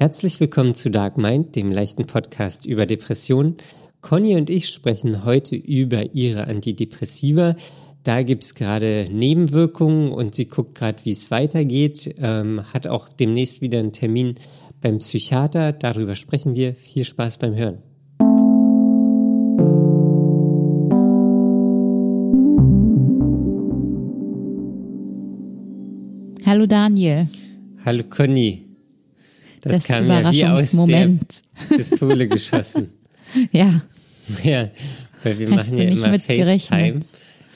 Herzlich willkommen zu Dark Mind, dem leichten Podcast über Depressionen. Conny und ich sprechen heute über ihre Antidepressiva. Da gibt's gerade Nebenwirkungen und sie guckt gerade, wie es weitergeht. Ähm, hat auch demnächst wieder einen Termin beim Psychiater. Darüber sprechen wir. Viel Spaß beim Hören. Hallo Daniel. Hallo Conny. Das, Das kam ja wie aus der Überraschungsmoment. Pistole geschossen. Ja, Ja, weil wir Hast machen ja immer FaceTime. gerechnet?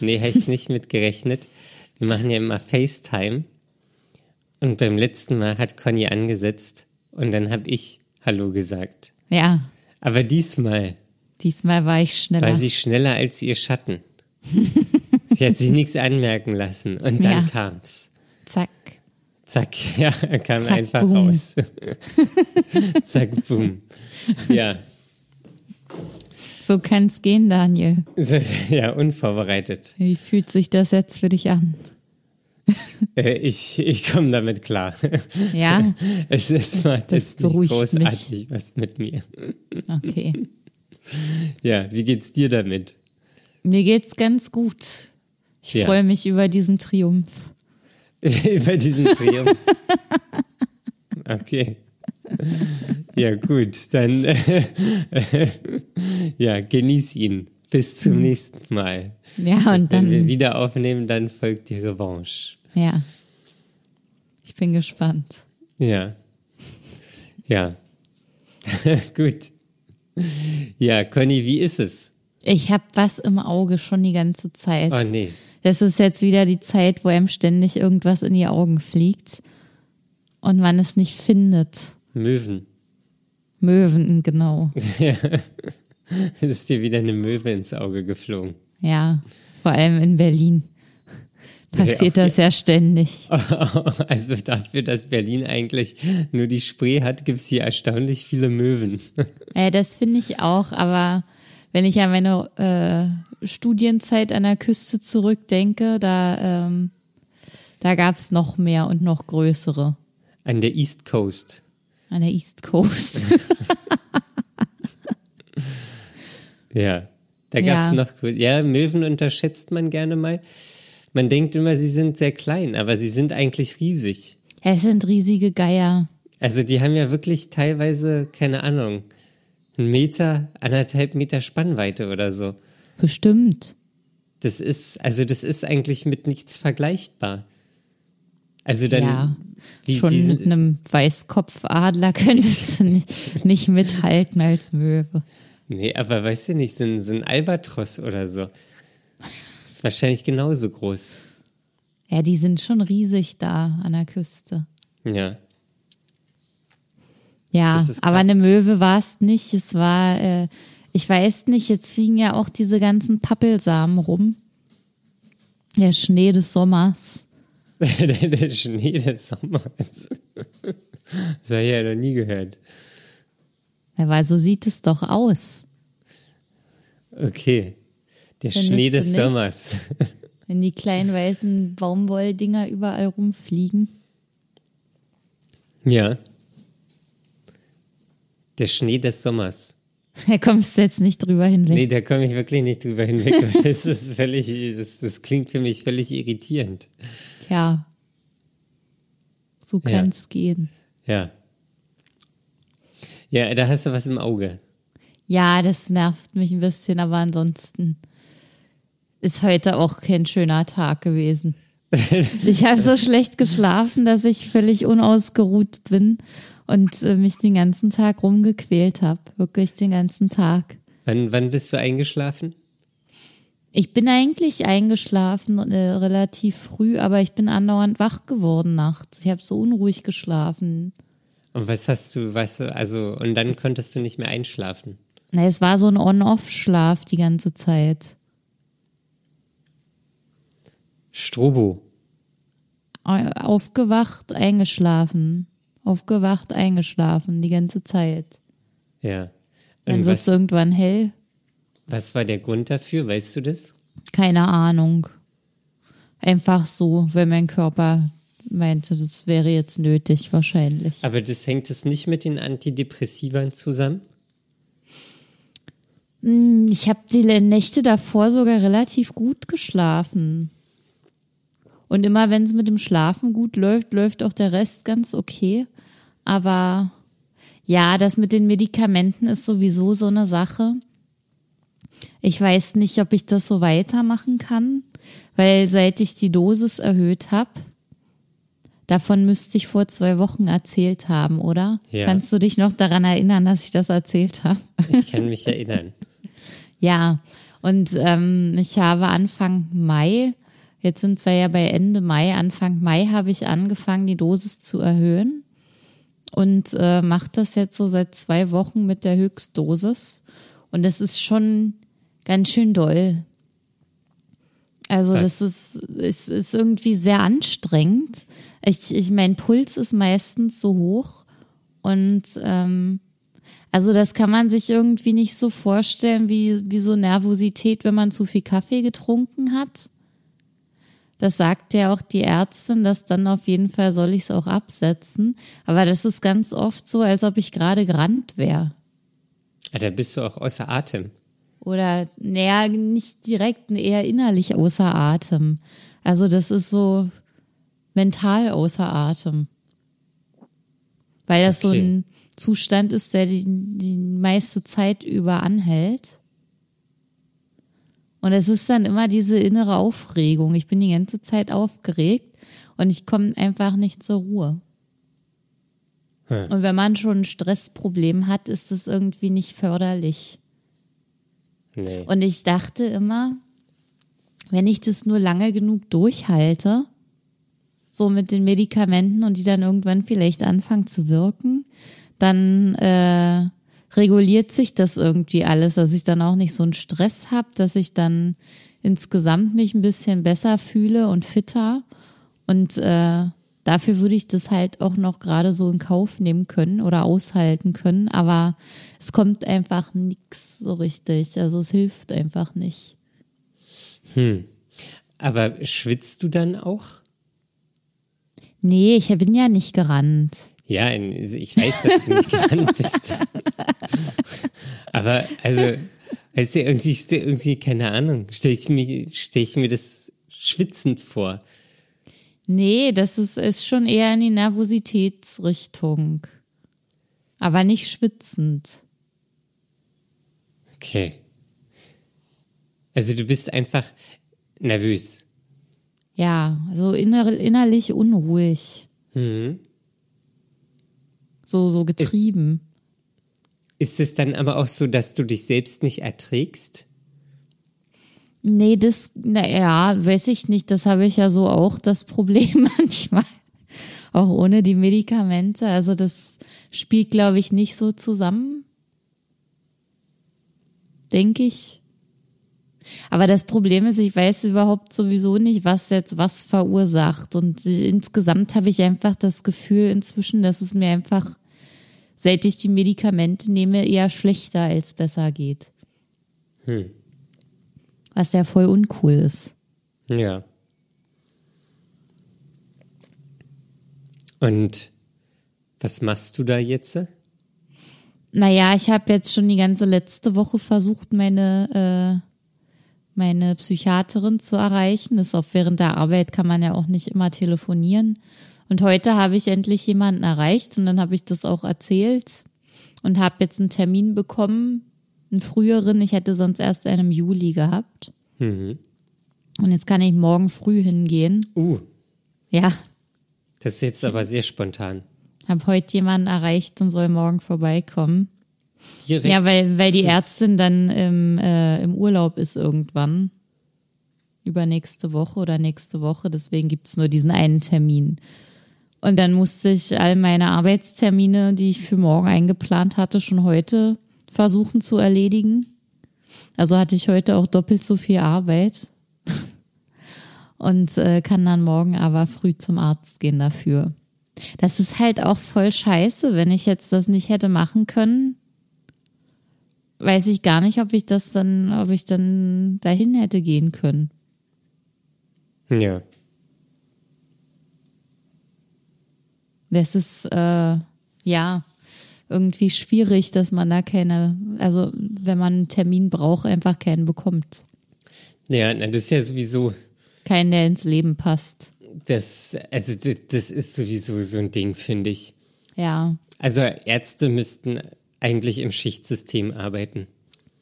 Nee, hätte ich nicht mit gerechnet. Wir machen ja immer FaceTime. Und beim letzten Mal hat Conny angesetzt und dann habe ich Hallo gesagt. ja. Aber diesmal Diesmal war ich schneller. war sie schneller als ihr Schatten. sie hat sich nichts anmerken lassen und dann Ja. kam's. Zack. Zack, ja, er kam Zack, einfach boom. raus. Zack, boom. Ja, So kann's gehen, Daniel. ja, unvorbereitet. Wie fühlt sich das jetzt für dich an? Äh, Ich, ich komme damit klar. Ja, Es, es macht Das jetzt nicht großartig was mit mir. okay. Ja, wie geht's dir damit? Mir geht's ganz gut. Ich Ja. freue mich über diesen Triumph. Über diesen Triumph. Okay. Ja, gut, dann äh, ja, genieß ihn. Bis zum nächsten Mal. Ja, und Wenn wir dann, wieder aufnehmen, dann folgt die Revanche. ja. Ich bin gespannt. Ja. Ja. gut. Ja, Conny, wie ist es? Ich habe was im Auge schon die ganze Zeit. Oh nee. Das ist jetzt wieder die Zeit, wo einem ständig irgendwas in die Augen fliegt und man es nicht findet. Möwen. Möwen, genau. Es ist dir wieder eine Möwe ins Auge geflogen. Ja, vor allem in Berlin passiert Ja, das ja ständig. Also dafür, dass Berlin eigentlich nur die Spree hat, gibt's hier erstaunlich viele Möwen. Äh, das finde ich auch, aber wenn ich an meine äh, Studienzeit an der Küste zurückdenke, da, ähm, da gab es noch mehr und noch größere An der East Coast. an der East Coast. Ja. Da gab's Ja. noch, ja, Möwen unterschätzt man gerne mal. Man denkt immer, sie sind sehr klein, aber sie sind eigentlich riesig. es sind riesige Geier. Also die haben ja wirklich teilweise, keine Ahnung, einen Meter, anderthalb Meter Spannweite oder so. Bestimmt. Das ist, also das ist eigentlich mit nichts vergleichbar. Also dann, ja. wie, Schon wie mit einem Weißkopfadler könntest du nicht, nicht mithalten als Möwe. nee, aber weißt du nicht, so ein, so ein Albatros oder so. Ist wahrscheinlich genauso groß. Ja, die sind schon riesig da an der Küste. Ja. Ja, aber eine Möwe war es nicht. Es war, äh, ich weiß nicht, jetzt fliegen ja auch diese ganzen Pappelsamen rum. Der Schnee des Sommers. der, Schnee des Sommers. Das habe ich ja noch nie gehört. Ja, weil so sieht es doch aus. Okay. Der Findest Schnee des nicht? Sommers. Wenn die kleinen weißen Baumwolldinger überall rumfliegen. Ja. Der Schnee des Sommers. Da kommst du jetzt nicht drüber hinweg. Nee, da komme ich wirklich nicht drüber hinweg. Das ist völlig, das, das klingt für mich völlig irritierend. Tja. So Ja. kann's gehen. Ja. Ja, da hast du was im Auge. Ja, das nervt mich ein bisschen, aber ansonsten ist heute auch kein schöner Tag gewesen. Ich habe so schlecht geschlafen, dass ich völlig unausgeruht bin und äh, mich den ganzen Tag rumgequält habe. Wirklich den ganzen Tag. Wann, wann bist du eingeschlafen? Ich bin eigentlich eingeschlafen äh, relativ früh, aber ich bin andauernd wach geworden nachts. Ich habe so unruhig geschlafen. Und was hast du, du, also, und dann konntest du nicht mehr einschlafen. Na, es war so ein On-Off-Schlaf die ganze Zeit. Strobo. Au- Aufgewacht, eingeschlafen. Aufgewacht, eingeschlafen, die ganze Zeit. Ja. Dann Und wird es irgendwann hell. was war der Grund dafür? Weißt du das? Keine Ahnung. Einfach so, wenn mein Körper meinte, das wäre jetzt nötig wahrscheinlich. Aber das hängt es nicht mit den Antidepressivern zusammen? Hm, ich habe die Nächte davor sogar relativ gut geschlafen. Und immer wenn es mit dem Schlafen gut läuft, läuft auch der Rest ganz okay. Aber ja, das mit den Medikamenten ist sowieso so eine Sache. Ich weiß nicht, ob ich das so weitermachen kann, weil seit ich die Dosis erhöht habe, davon müsste ich vor zwei Wochen erzählt haben, oder? Ja. Kannst du dich noch daran erinnern, dass ich das erzählt habe? Ich kann mich erinnern. ja, und ähm, ich habe Anfang Mai, jetzt sind wir ja bei Ende Mai, Anfang Mai habe ich angefangen, die Dosis zu erhöhen und äh, mache das jetzt so seit zwei Wochen mit der Höchstdosis. Und das ist schon ganz schön doll. Also das ist, ist, ist irgendwie sehr anstrengend. Ich, ich, mein Puls ist meistens so hoch und ähm, also das kann man sich irgendwie nicht so vorstellen wie, wie so Nervosität, wenn man zu viel Kaffee getrunken hat. Das sagt ja auch die Ärztin, dass dann auf jeden Fall soll ich es auch absetzen. Aber das ist ganz oft so, als ob ich gerade gerannt wäre. Ja, da bist du auch außer Atem. Oder, naja, nicht direkt, eher innerlich außer Atem. Also das ist so mental außer Atem. Weil das okay. so ein Zustand ist, der die, die meiste Zeit über anhält. Und es ist dann immer diese innere Aufregung. Ich bin die ganze Zeit aufgeregt und ich komme einfach nicht zur Ruhe. Hm. Und wenn man schon ein Stressproblem hat, ist es irgendwie nicht förderlich. Nee. Und ich dachte immer, wenn ich das nur lange genug durchhalte, so mit den Medikamenten und die dann irgendwann vielleicht anfangen zu wirken, dann äh, reguliert sich das irgendwie alles, dass ich dann auch nicht so einen Stress habe, dass ich dann insgesamt mich ein bisschen besser fühle und fitter. Und äh, dafür würde ich das halt auch noch gerade so in Kauf nehmen können oder aushalten können. Aber es kommt einfach nichts so richtig. Also es hilft einfach nicht. Hm. Aber schwitzt du dann auch? Nee, ich bin ja nicht gerannt. Ja, ich weiß, dass du nicht gerannt bist. Aber also, weißt du, irgendwie, irgendwie keine Ahnung, stelle ich, mir, stell ich mir das schwitzend vor. Nee, das ist, ist schon eher in die Nervositätsrichtung. Aber nicht schwitzend. Okay. Also du bist einfach nervös. Ja, so inner, innerlich unruhig. Mhm. So, so getrieben. Ist, ist es dann aber auch so, dass du dich selbst nicht erträgst? Nee, das, naja, weiß ich nicht. Das habe ich ja so auch das Problem manchmal. Auch ohne die Medikamente. Also das spielt, glaube ich, nicht so zusammen. Denke ich. Aber das Problem ist, ich weiß überhaupt sowieso nicht, was jetzt was verursacht. Und insgesamt habe ich einfach das Gefühl inzwischen, dass es mir einfach, seit ich die Medikamente nehme, eher schlechter als besser geht. Hm. Was ja voll uncool ist. Ja. Und was machst du da jetzt? Naja, ich habe jetzt schon die ganze letzte Woche versucht, meine äh, meine Psychiaterin zu erreichen. Das ist auch während der Arbeit kann man ja auch nicht immer telefonieren. Und heute habe ich endlich jemanden erreicht und dann habe ich das auch erzählt und habe jetzt einen Termin bekommen, einen früheren. Ich hätte sonst erst einen im Juli gehabt. Mhm. Und jetzt kann ich morgen früh hingehen. Uh. Ja. Das ist jetzt aber sehr spontan. Habe heute jemanden erreicht und soll morgen vorbeikommen. Direkt ja, weil, weil die Ärztin dann im, äh, im Urlaub ist irgendwann. Übernächste Woche oder nächste Woche. Deswegen gibt's nur diesen einen Termin. Und dann musste ich all meine Arbeitstermine, die ich für morgen eingeplant hatte, schon heute versuchen zu erledigen. Also hatte ich heute auch doppelt so viel Arbeit. Und äh, kann dann morgen aber früh zum Arzt gehen dafür. Das ist halt auch voll scheiße, wenn ich jetzt das nicht hätte machen können weiß ich gar nicht, ob ich das dann, ob ich dann dahin hätte gehen können. Ja. Das ist, äh, ja, irgendwie schwierig, dass man da keine, also wenn man einen Termin braucht, einfach keinen bekommt. Ja, das ist ja sowieso. Keinen, der ins Leben passt. Das, also das, das ist sowieso so ein Ding, finde ich. Ja. Also Ärzte müssten eigentlich im Schichtsystem arbeiten.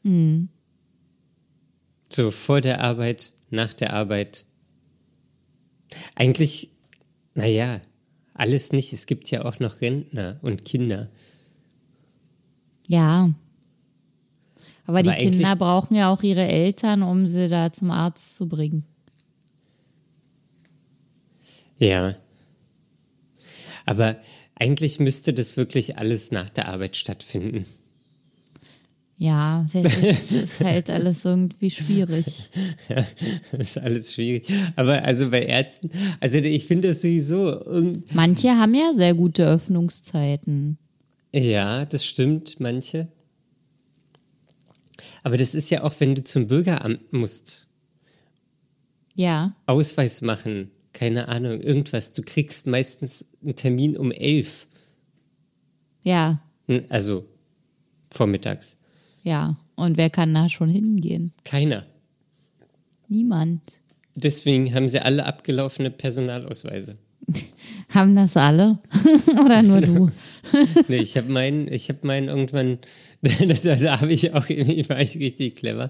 Mhm. So vor der Arbeit, nach der Arbeit. Eigentlich, naja, alles nicht. Es gibt ja auch noch Rentner und Kinder. Ja. Aber, Aber die Kinder brauchen ja auch ihre Eltern, um sie da zum Arzt zu bringen. Ja. Aber eigentlich müsste das wirklich alles nach der Arbeit stattfinden. Ja, das ist, ist halt alles irgendwie schwierig. Das ist alles schwierig. Aber also bei Ärzten, also ich finde das sowieso, Manche haben ja sehr gute Öffnungszeiten. ja, das stimmt, manche. Aber das ist ja auch, wenn du zum Bürgeramt musst, Ja, Ausweis machen, keine Ahnung, irgendwas. Du kriegst meistens einen Termin um elf, ja, also vormittags. Ja. Und wer kann da schon hingehen? Keiner. Niemand. Deswegen haben sie alle abgelaufene Personalausweise. Haben das alle? Oder nur du? Nee, ich habe meinen, ich habe meinen irgendwann, da, da habe ich auch, irgendwie- war ich richtig clever,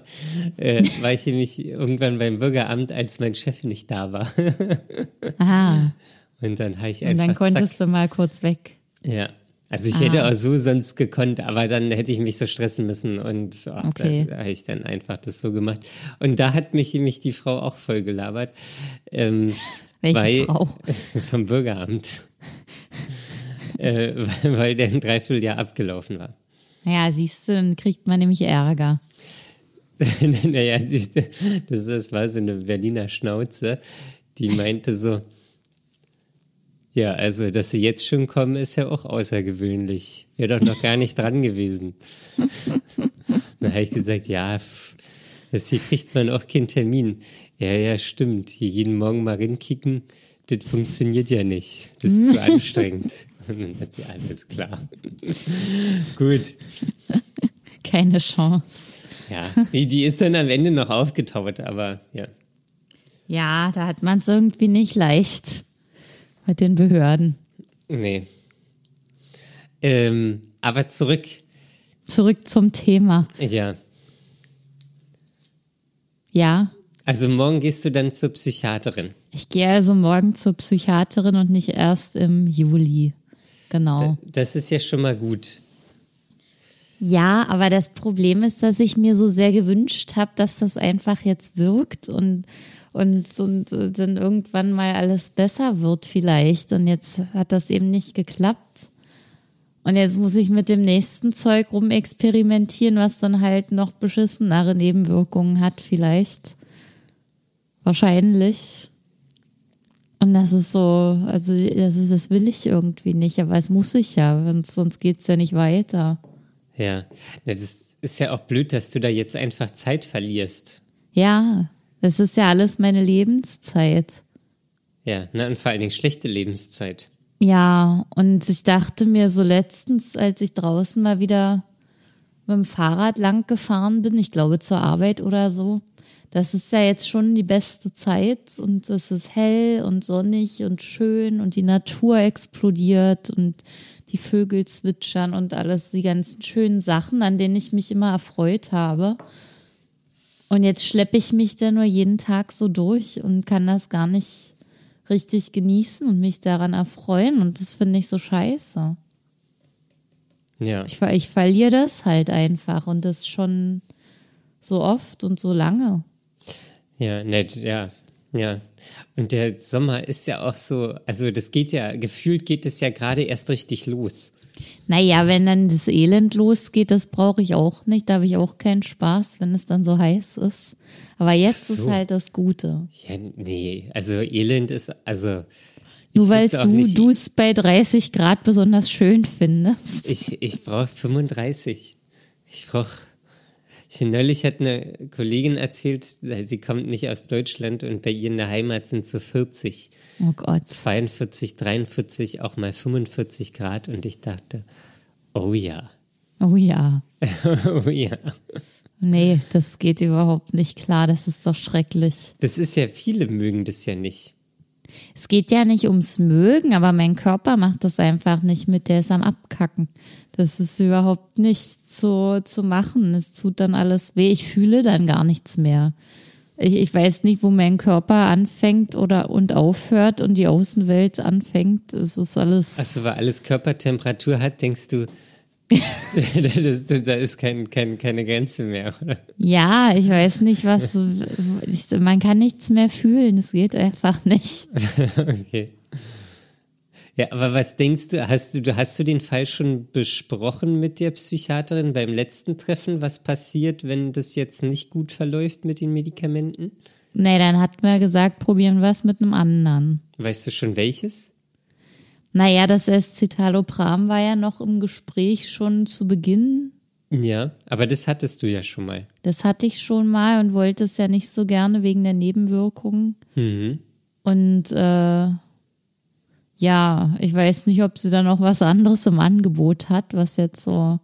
äh, war ich nämlich irgendwann beim Bürgeramt, als mein Chef nicht da war. Ah, Und dann habe ich und einfach, dann konntest zack, du mal kurz weg. ja. Also ich Ah. hätte auch so sonst gekonnt, aber dann hätte ich mich so stressen müssen und oh, Okay. da, da habe ich dann einfach das so gemacht. Und da hat mich, mich die Frau auch voll gelabert. Ähm, Welche weil, Frau? Vom Bürgeramt. äh, weil weil der ein Dreivierteljahr abgelaufen war. Naja, siehst du, dann kriegt man nämlich Ärger. naja, siehst du, das, das war so eine Berliner Schnauze, die meinte so, ja, also, dass sie jetzt schon kommen, ist ja auch außergewöhnlich. Wäre doch noch gar nicht dran gewesen. Dann habe ich gesagt, ja, das hier kriegt man auch keinen Termin. Ja, ja, stimmt. Hier jeden Morgen mal rinkicken, das funktioniert ja nicht. Das ist zu anstrengend. Und dann hat sie alles klar. Gut. Keine Chance. Ja, die, die ist dann am Ende noch aufgetaut, aber ja. Ja, da hat man es irgendwie nicht leicht mit den Behörden. Nee. Ähm, aber zurück, Zurück zum Thema. ja. Ja, Also morgen gehst du dann zur Psychiaterin. ich gehe also morgen zur Psychiaterin und nicht erst im Juli. Genau. Das ist ja schon mal gut. Ja, aber das Problem ist, dass ich mir so sehr gewünscht habe, dass das einfach jetzt wirkt und, und, und dann irgendwann mal alles besser wird vielleicht. Und jetzt hat das eben nicht geklappt. Und jetzt muss ich mit dem nächsten Zeug rumexperimentieren, was dann halt noch beschissenere Nebenwirkungen hat vielleicht. Wahrscheinlich. Und das ist so, also das, ist, das will ich irgendwie nicht, aber es muss ich ja, sonst, sonst geht's ja nicht weiter. Ja. Das ist ja auch blöd, dass du da jetzt einfach Zeit verlierst. Ja, das ist ja alles meine Lebenszeit. Ja, na, und vor allen Dingen schlechte Lebenszeit. Ja, und ich dachte mir so letztens, als ich draußen mal wieder mit dem Fahrrad lang gefahren bin, ich glaube zur Arbeit oder so, das ist ja jetzt schon die beste Zeit und es ist hell und sonnig und schön und die Natur explodiert und die Vögel zwitschern und alles, die ganzen schönen Sachen, an denen ich mich immer erfreut habe. Und jetzt schleppe ich mich da nur jeden Tag so durch und kann das gar nicht richtig genießen und mich daran erfreuen. Und das finde ich so scheiße. Ja. Ich, ich verliere das halt einfach und das schon so oft und so lange. Ja, nett, ja. Ja. Und der Sommer ist ja auch so, also das geht ja, gefühlt geht es ja gerade erst richtig los. Naja, wenn dann das Elend losgeht, das brauche ich auch nicht. Da habe ich auch keinen Spaß, wenn es dann so heiß ist. Aber jetzt so. ist halt das Gute. Ja, nee, also Elend ist, also. Nur weil du es bei 30 Grad besonders schön findest. Ich, ich brauche 35. Ich brauche Neulich hat eine Kollegin erzählt, sie kommt nicht aus Deutschland und bei ihr in der Heimat sind so 40. Oh Gott. 42, 43, auch mal 45 Grad und ich dachte, oh ja. Oh ja. oh ja. Nee, das geht überhaupt nicht klar. Das ist doch schrecklich. Das ist ja, viele mögen das ja nicht. Es geht ja nicht ums Mögen, aber mein Körper macht das einfach nicht mit, der ist am Abkacken. Das ist überhaupt nicht so zu machen. Es tut dann alles weh. Ich fühle dann gar nichts mehr. Ich, ich weiß nicht, wo mein Körper anfängt oder und aufhört und die Außenwelt anfängt. Es ist alles. Also, weil alles Körpertemperatur hat, denkst du, das, da ist kein, kein, keine Grenze mehr, oder? Ja, ich weiß nicht, was. Ich, man kann nichts mehr fühlen. Es geht einfach nicht. okay. Ja, aber was denkst du, hast du, hast du den Fall schon besprochen mit der Psychiaterin beim letzten Treffen? Was passiert, wenn das jetzt nicht gut verläuft mit den Medikamenten? Nee, dann hat man gesagt, probieren wir es mit einem anderen. Weißt du schon welches? Naja, das Escitalopram war ja noch im Gespräch schon zu Beginn. Ja, aber das hattest du ja schon mal. Das hatte ich schon mal und wollte es ja nicht so gerne wegen der Nebenwirkungen. Mhm. Und äh, ja, ich weiß nicht, ob sie da noch was anderes im Angebot hat, was jetzt so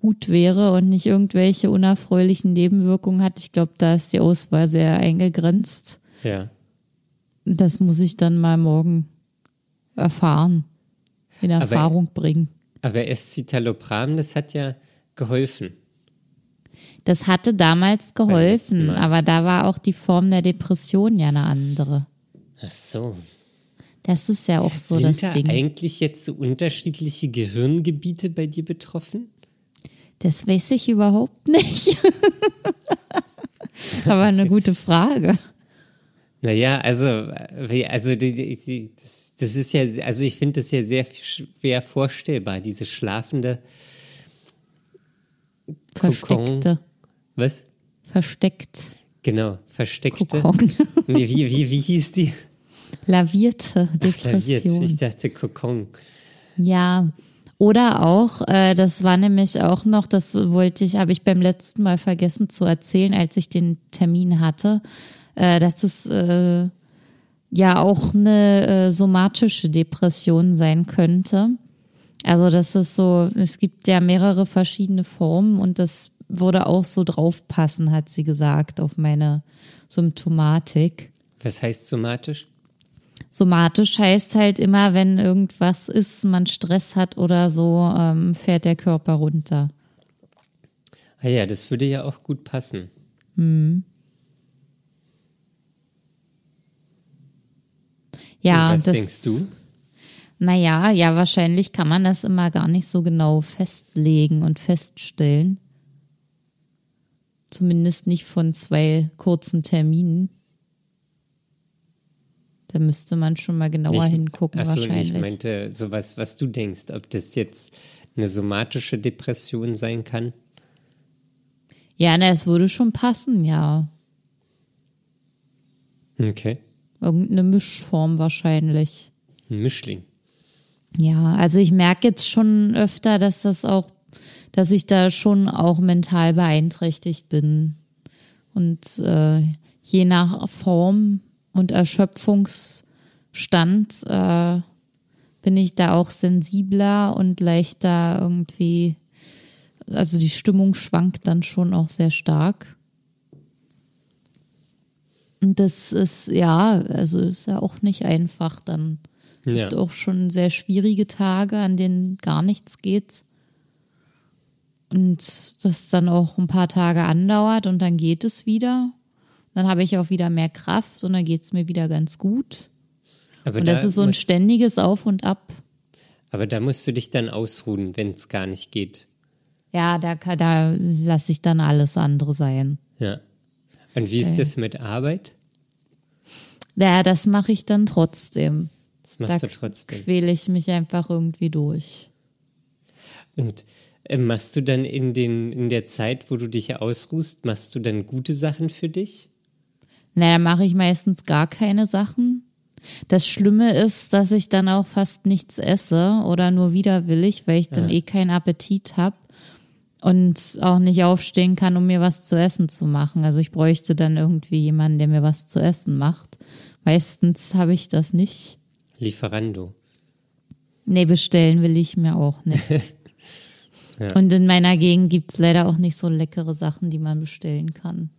gut wäre und nicht irgendwelche unerfreulichen Nebenwirkungen hat. Ich glaube, da ist die Auswahl sehr eingegrenzt. Ja. Das muss ich dann mal morgen erfahren, in Erfahrung aber, bringen. Aber Escitalopram, das hat ja geholfen. Das hatte damals geholfen, aber da war auch die Form der Depression ja eine andere. Ach so. Das ist ja auch so Sind das da Ding. eigentlich jetzt so unterschiedliche Gehirngebiete bei dir betroffen? Das weiß ich überhaupt nicht. aber eine gute Frage. Naja, also, also die, die, das, das ist ja, also ich finde das ja sehr schwer vorstellbar, diese schlafende Versteckte. Kokon. Was? Versteckt. Genau, versteckte. Kokon. Nee, wie, wie, wie hieß die? Lavierte Ach, Depression. laviert. Ich dachte Kokon. Ja. Oder auch, äh, das war nämlich auch noch, das wollte ich, habe ich beim letzten Mal vergessen zu erzählen, als ich den Termin hatte, äh, dass es äh, ja auch eine äh, somatische Depression sein könnte. Also das ist so, es gibt ja mehrere verschiedene Formen und das würde auch so draufpassen, hat sie gesagt, auf meine Symptomatik. Was heißt somatisch? Somatisch heißt halt immer, wenn irgendwas ist, man Stress hat oder so, ähm, fährt der Körper runter. Ah ja, das würde ja auch gut passen. Hm. Ja, Und was das, denkst du? Naja, ja, wahrscheinlich kann man das immer gar nicht so genau festlegen und feststellen. Zumindest nicht von zwei kurzen Terminen. Da müsste man schon mal genauer Ich- hingucken, Ach so, wahrscheinlich. ich meinte sowas, was du denkst, ob das jetzt eine somatische Depression sein kann. ja, na, es würde schon passen, ja. Okay. Irgendeine Mischform wahrscheinlich. Ein Mischling. Ja, also ich merke jetzt schon öfter, dass das auch, dass ich da schon auch mental beeinträchtigt bin. Und äh, je nach Form und Erschöpfungsstand äh, bin ich da auch sensibler und leichter irgendwie, also die Stimmung schwankt dann schon auch sehr stark. Und das ist, ja, also ist ja auch nicht einfach dann. Es Ja. gibt auch schon sehr schwierige Tage, an denen gar nichts geht. Und das dann auch ein paar Tage andauert und dann geht es wieder. Dann habe ich auch wieder mehr Kraft und dann geht es mir wieder ganz gut. Aber Und da das ist so ein ständiges Auf und Ab. Aber da musst du dich dann ausruhen, wenn es gar nicht geht. Ja, da, da lasse ich dann alles andere sein. Ja. Und wie ist das mit Arbeit? Ja, das mache ich dann trotzdem. Das machst da du trotzdem. quäle ich mich einfach irgendwie durch. Und äh, machst du dann in, den, in der Zeit, wo du dich ausruhst, machst du dann gute Sachen für dich? Naja, mache ich meistens gar keine Sachen. Das Schlimme ist, dass ich dann auch fast nichts esse oder nur widerwillig, weil ich dann Ja. eh keinen Appetit habe. und auch nicht aufstehen kann, um mir was zu essen zu machen. Also ich bräuchte dann irgendwie jemanden, der mir was zu essen macht. Meistens habe ich das nicht. Lieferando. Nee, bestellen will ich mir auch nicht. ja. Und in meiner Gegend gibt es leider auch nicht so leckere Sachen, die man bestellen kann.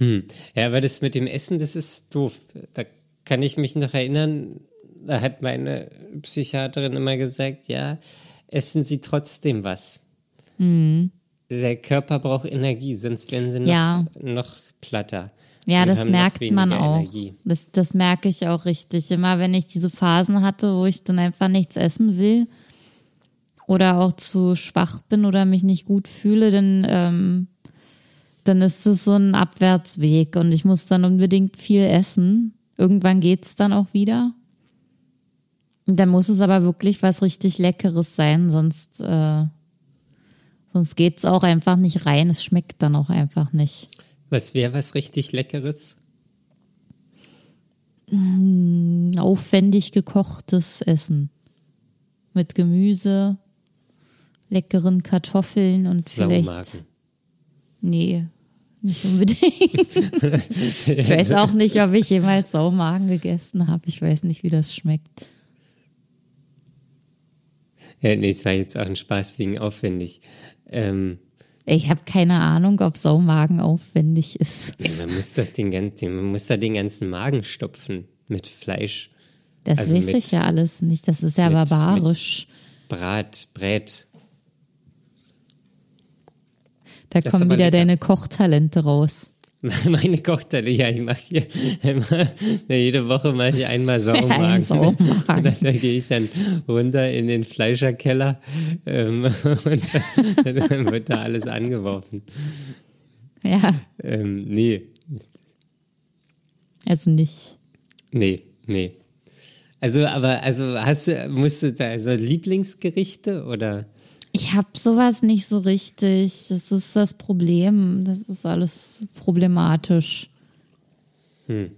Hm. Ja, aber das mit dem Essen, das ist doof. Da kann ich mich noch erinnern, da hat meine Psychiaterin immer gesagt, ja, essen Sie trotzdem was. Mhm. Der Körper braucht Energie, sonst werden sie noch, ja. noch platter. Ja, das merkt man auch. Das, das merke ich auch richtig. Immer wenn ich diese Phasen hatte, wo ich dann einfach nichts essen will oder auch zu schwach bin oder mich nicht gut fühle, dann, ähm, dann ist es so ein Abwärtsweg und ich muss dann unbedingt viel essen. Irgendwann geht es dann auch wieder. Dann muss es aber wirklich was richtig Leckeres sein, sonst, äh, sonst geht es auch einfach nicht rein. Es schmeckt dann auch einfach nicht. Was wäre was richtig Leckeres? Mm, aufwendig gekochtes Essen. Mit Gemüse, leckeren Kartoffeln und vielleicht. Nee, nicht unbedingt. ich weiß auch nicht, ob ich jemals Saumagen gegessen habe. Ich weiß nicht, wie das schmeckt. Ja, nee, es war jetzt auch ein Spaß wegen aufwendig. Ähm, ich habe keine Ahnung, ob Saumagen aufwendig ist. Ja, man, muss doch den, ganzen, man muss da den ganzen Magen stopfen mit Fleisch. Das also weiß mit, ich ja alles nicht. Das ist ja mit, barbarisch. Brat, Brät. Da das kommen wieder lecker. deine Kochtalente raus. Meine Kochtalente, ja, ich mache hier immer, jede Woche mache ich einmal Saumagen. Saumagen. Da, da gehe ich dann runter in den Fleischerkeller ähm, und dann wird da alles angeworfen. Ja. Ähm, nee. Also nicht. Nee, nee. Also, aber, also hast du, musst du da, also Lieblingsgerichte oder? Ich habe sowas nicht so richtig. Das ist das Problem. Das ist alles problematisch. Hm.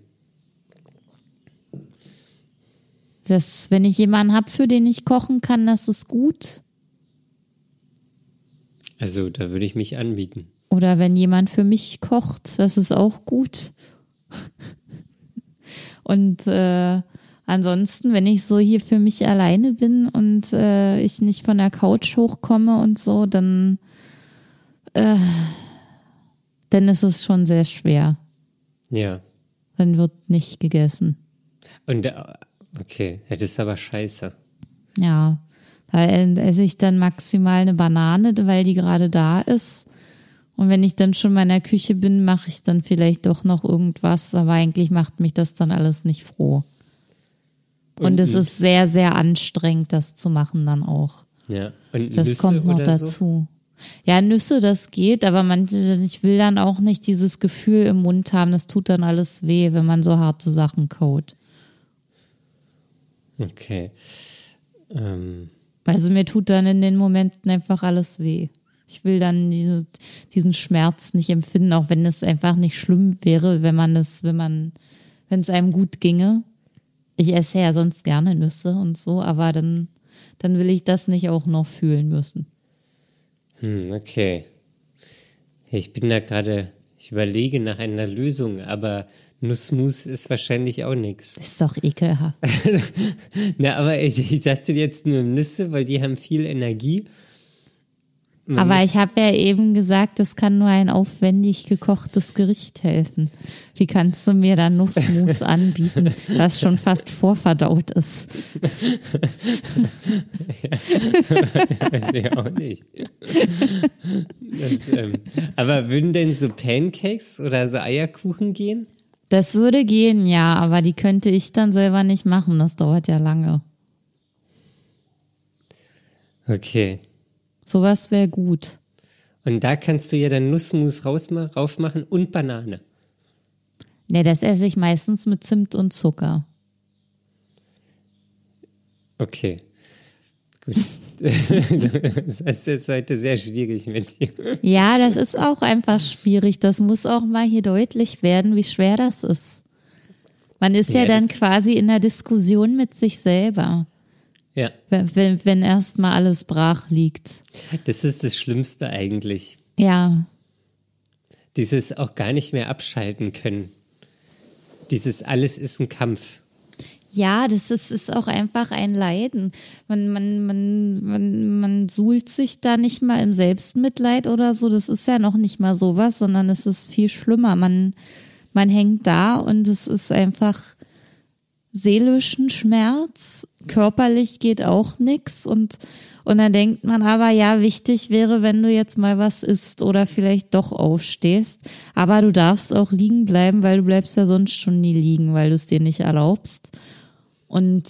Das, wenn ich jemanden habe, für den ich kochen kann, das ist gut. Also, da würde ich mich anbieten. Oder wenn jemand für mich kocht, das ist auch gut. Und äh, Ansonsten, wenn ich so hier für mich alleine bin und äh, ich nicht von der Couch hochkomme und so, dann, äh, dann ist es schon sehr schwer. Ja. Dann wird nicht gegessen. Und äh, okay, ja, das ist aber scheiße. Ja, da esse ich dann maximal eine Banane, weil die gerade da ist. Und wenn ich dann schon mal in der Küche bin, mache ich dann vielleicht doch noch irgendwas, aber eigentlich macht mich das dann alles nicht froh. Und, es ist sehr, sehr anstrengend, das zu machen dann auch. Ja. Und das Nüsse kommt noch dazu. So? Ja, Nüsse, das geht, aber man, ich will dann auch nicht dieses Gefühl im Mund haben, das tut dann alles weh, wenn man so harte Sachen kaut. Okay. Ähm. Also mir tut dann in den Momenten einfach alles weh. Ich will dann diese, diesen Schmerz nicht empfinden, auch wenn es einfach nicht schlimm wäre, wenn man es, wenn man, wenn es einem gut ginge. Ich esse ja sonst gerne Nüsse und so, aber dann, dann will ich das nicht auch noch fühlen müssen. Hm, okay. Ich bin da gerade, ich überlege nach einer Lösung, aber Nussmus ist wahrscheinlich auch nichts. Ist doch ekelhaft. Na, aber ich, ich dachte jetzt nur Nüsse, weil die haben viel Energie aber ich habe ja eben gesagt, es kann nur ein aufwendig gekochtes Gericht helfen. Wie kannst du mir dann Nussmus anbieten, das schon fast vorverdaut ist? ja, weiß ich auch nicht. Das, ähm, aber würden denn so Pancakes oder so Eierkuchen gehen? Das würde gehen, ja, aber die könnte ich dann selber nicht machen. Das dauert ja lange. Okay. Sowas wäre gut. Und da kannst du ja dann Nussmus raufmachen und Banane. Ne, das esse ich meistens mit Zimt und Zucker. Okay. Gut. das ist heute sehr schwierig mit dir. Ja, das ist auch einfach schwierig. Das muss auch mal hier deutlich werden, wie schwer das ist. Man ist ja, ja dann quasi in der Diskussion mit sich selber. Ja. Wenn, wenn, wenn erstmal alles brach liegt. Das ist das Schlimmste eigentlich. Ja. Dieses auch gar nicht mehr abschalten können. Dieses alles ist ein Kampf. Ja, das ist, ist auch einfach ein Leiden. Man, man, man, man, man suhlt sich da nicht mal im Selbstmitleid oder so. Das ist ja noch nicht mal sowas, sondern es ist viel schlimmer. Man, man hängt da und es ist einfach seelischen Schmerz. Körperlich geht auch nix und, und dann denkt man aber, ja, wichtig wäre, wenn du jetzt mal was isst oder vielleicht doch aufstehst. Aber du darfst auch liegen bleiben, weil du bleibst ja sonst schon nie liegen, weil du es dir nicht erlaubst. Und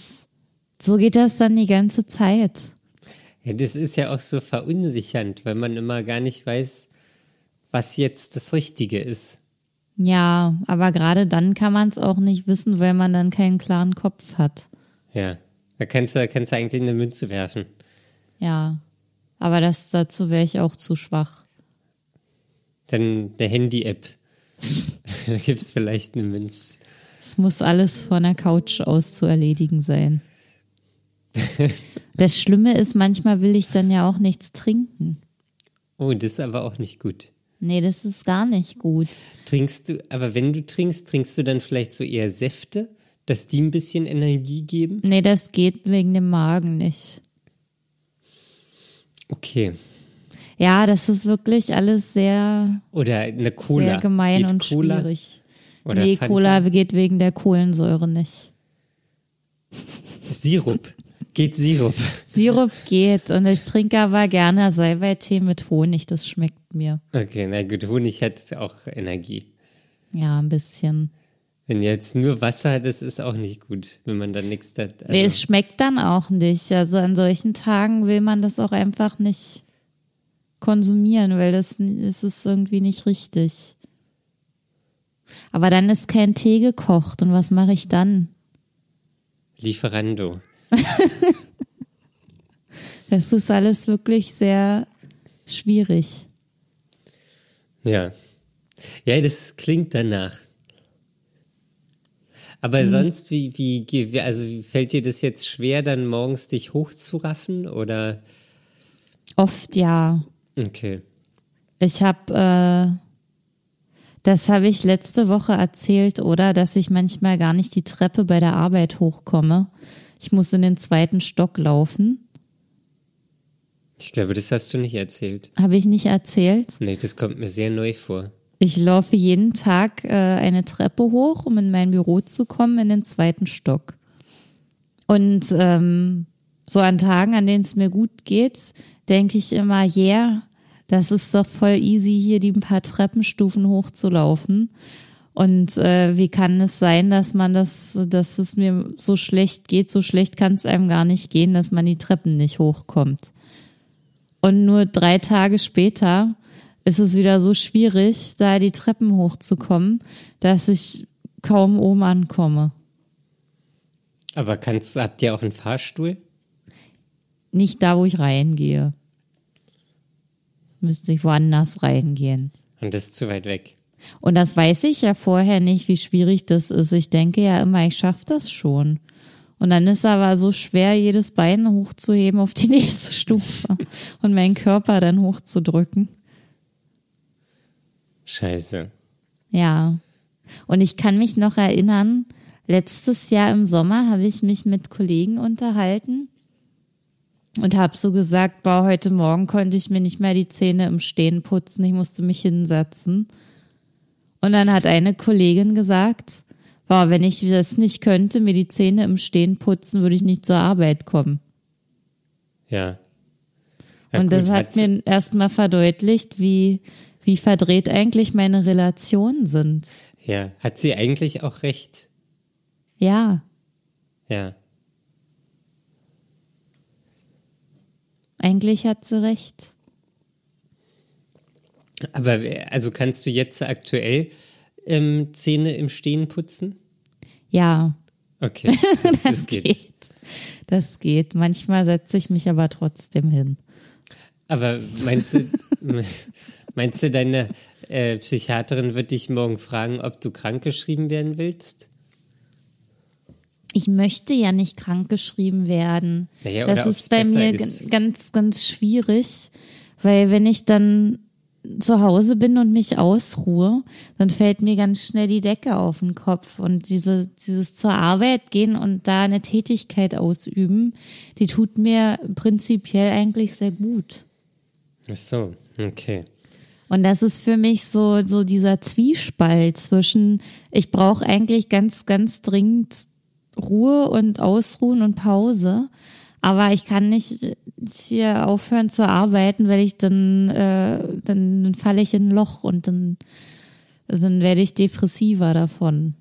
so geht das dann die ganze Zeit. Ja, das ist ja auch so verunsichernd, weil man immer gar nicht weiß, was jetzt das Richtige ist. Ja, aber gerade dann kann man es auch nicht wissen, weil man dann keinen klaren Kopf hat. Ja, da kannst du, kannst du eigentlich eine Münze werfen. Ja, aber das, dazu wäre ich auch zu schwach. Dann der Handy-App. da gibt es vielleicht eine Münze. Es muss alles von der Couch aus zu erledigen sein. Das Schlimme ist, manchmal will ich dann ja auch nichts trinken. Oh, das ist aber auch nicht gut. Nee, das ist gar nicht gut. Trinkst du, aber wenn du trinkst, trinkst du dann vielleicht so eher Säfte, dass die ein bisschen Energie geben? Nee, das geht wegen dem Magen nicht. Okay. Ja, das ist wirklich alles sehr, Oder eine Cola. sehr gemein Geht und Cola? schwierig. Oder nee, Fanta? Cola geht wegen der Kohlensäure nicht. Sirup. Geht Sirup. Sirup geht und ich trinke aber gerne Salbeitee mit Honig, das schmeckt mir. Okay, na gut, Honig hat auch Energie. Ja, ein bisschen. Wenn jetzt nur Wasser, das ist auch nicht gut, wenn man dann nichts hat. Also, Nee, es schmeckt dann auch nicht. Also an solchen Tagen will man das auch einfach nicht konsumieren, weil das, das ist irgendwie nicht richtig. Aber dann ist kein Tee gekocht und was mache ich dann? Lieferando. Das ist alles wirklich sehr schwierig. Ja. Ja, das klingt danach. Aber Mhm. sonst, wie, wie, also fällt dir das jetzt schwer, dann morgens dich hochzuraffen? Oder Oft ja. okay. Ich habe, äh, das habe ich letzte Woche erzählt, oder? Dass ich manchmal gar nicht die Treppe bei der Arbeit hochkomme. Ich muss in den zweiten Stock laufen. Ich glaube, das hast du nicht erzählt. Habe ich nicht erzählt? Nee, das kommt mir sehr neu vor. Ich laufe jeden Tag äh, eine Treppe hoch, um in mein Büro zu kommen, in den zweiten Stock. Und ähm, so an Tagen, an denen es mir gut geht, denke ich immer, yeah, das ist doch voll easy, hier die ein paar Treppenstufen hochzulaufen. Und äh, wie kann es sein, dass man das, dass es mir so schlecht geht, so schlecht kann es einem gar nicht gehen, dass man die Treppen nicht hochkommt. Und nur drei Tage später ist es wieder so schwierig, da die Treppen hochzukommen, dass ich kaum oben ankomme. Aber kannst, habt ihr auch einen Fahrstuhl? Nicht da, wo ich reingehe. Müsste ich woanders reingehen. Und das ist zu weit weg. Und das weiß ich ja vorher nicht, wie schwierig das ist. Ich denke ja immer, ich schaffe das schon. Und dann ist aber so schwer, jedes Bein hochzuheben auf die nächste Stufe und meinen Körper dann hochzudrücken. Scheiße. Ja. Und ich kann mich noch erinnern, letztes Jahr im Sommer habe ich mich mit Kollegen unterhalten und habe so gesagt, boah, heute Morgen konnte ich mir nicht mehr die Zähne im Stehen putzen, ich musste mich hinsetzen. Und dann hat eine Kollegin gesagt, boah, wenn ich das nicht könnte, mir die Zähne im Stehen putzen, würde ich nicht zur Arbeit kommen. Ja. Ja, und gut, das hat mir erstmal verdeutlicht, wie, wie verdreht eigentlich meine Relationen sind. Ja, hat sie eigentlich auch recht. Ja. Ja. Eigentlich hat sie recht. Aber also kannst du jetzt aktuell ähm, Zähne im Stehen putzen? Ja, Okay, das, das geht. Das geht. Manchmal setze ich mich aber trotzdem hin. Aber meinst du, meinst du, deine äh, Psychiaterin wird dich morgen fragen, ob du krankgeschrieben werden willst? ich möchte ja nicht krankgeschrieben werden. Naja, das ist bei mir ist. ganz, ganz schwierig, weil wenn ich dann zu Hause bin und mich ausruhe, dann fällt mir ganz schnell die Decke auf den Kopf und diese, dieses zur Arbeit gehen und da eine Tätigkeit ausüben, die tut mir prinzipiell eigentlich sehr gut. Ach so, okay. Und das ist für mich so, so dieser Zwiespalt zwischen, ich brauche eigentlich ganz, ganz dringend Ruhe und Ausruhen und Pause. Aber ich kann nicht hier aufhören zu arbeiten, weil ich dann, äh, dann, dann falle ich in ein Loch und dann, dann werde ich depressiver davon.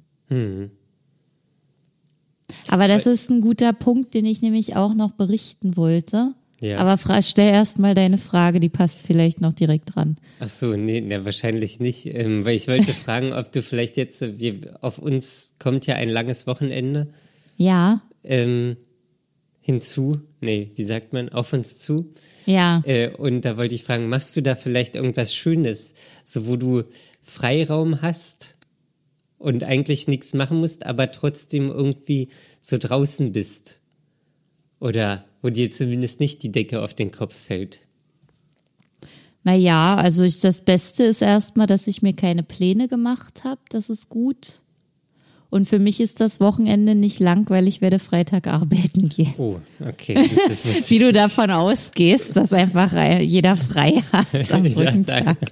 Aber das ist ein guter Punkt, den ich nämlich auch noch berichten wollte. Ja. Aber stell erst mal deine Frage, die passt vielleicht noch direkt dran. Ach so, nee, na, wahrscheinlich nicht, ähm, weil ich wollte fragen, ob du vielleicht jetzt, äh, wir, auf uns kommt ja ein langes Wochenende Ja, ähm, hinzu, nee, wie sagt man, auf uns zu. ja. Äh, und da wollte ich fragen, machst du da vielleicht irgendwas Schönes, so wo du Freiraum hast und eigentlich nichts machen musst, aber trotzdem irgendwie so draußen bist? Oder wo dir zumindest nicht die Decke auf den Kopf fällt? Naja, also ich, das Beste ist erstmal, dass ich mir keine Pläne gemacht habe. Das ist gut. Und für mich ist das Wochenende nicht lang, weil ich werde Freitag arbeiten gehen. Oh, okay. Wusste Wie du davon ausgehst, dass einfach jeder frei hat am Brückentag.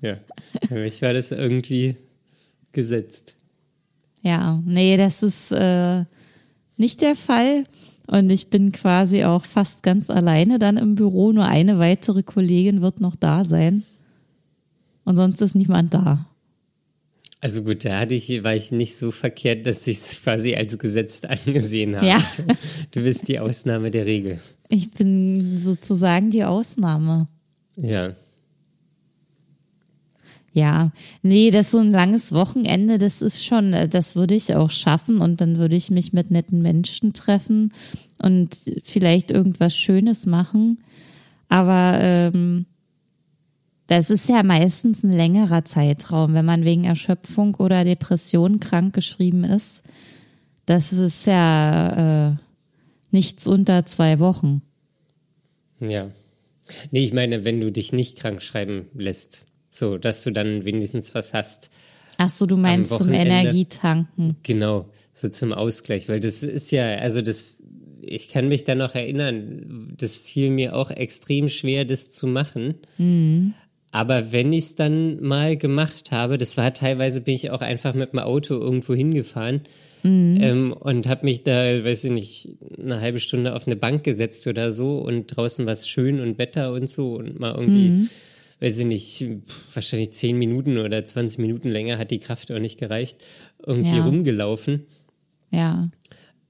Ja, für mich war das irgendwie gesetzt. Ja, nee, das ist äh, nicht der Fall. Und ich bin quasi auch fast ganz alleine dann im Büro. Nur eine weitere Kollegin wird noch da sein. Und sonst ist niemand da. Also gut, da hatte ich, war ich nicht so verkehrt, dass ich es quasi als gesetzt angesehen habe. Ja. Du bist die Ausnahme der Regel. Ich bin sozusagen die Ausnahme. Ja. Ja, nee, das ist so ein langes Wochenende, das ist schon, das würde ich auch schaffen und dann würde ich mich mit netten Menschen treffen und vielleicht irgendwas Schönes machen. Aber ähm, das ist ja meistens ein längerer Zeitraum, wenn man wegen Erschöpfung oder Depression krankgeschrieben ist. Das ist ja äh, nichts unter zwei Wochen. Ja. Nee, ich meine, wenn du dich nicht krank schreiben lässt, so, dass du dann wenigstens was hast. Ach so, du meinst zum. Energietanken. Genau, so zum Ausgleich, weil das ist ja, also das, ich kann mich da noch erinnern, das fiel mir auch extrem schwer, das zu machen. Aber wenn ich es dann mal gemacht habe, das war teilweise, bin ich auch einfach mit dem Auto irgendwo hingefahren ähm, und habe mich da, weiß ich nicht, eine halbe Stunde auf eine Bank gesetzt oder so und draußen war es schön und Wetter und so und mal irgendwie, weiß ich nicht, wahrscheinlich zehn Minuten oder 20 Minuten länger hat die Kraft auch nicht gereicht, irgendwie Ja. rumgelaufen Ja.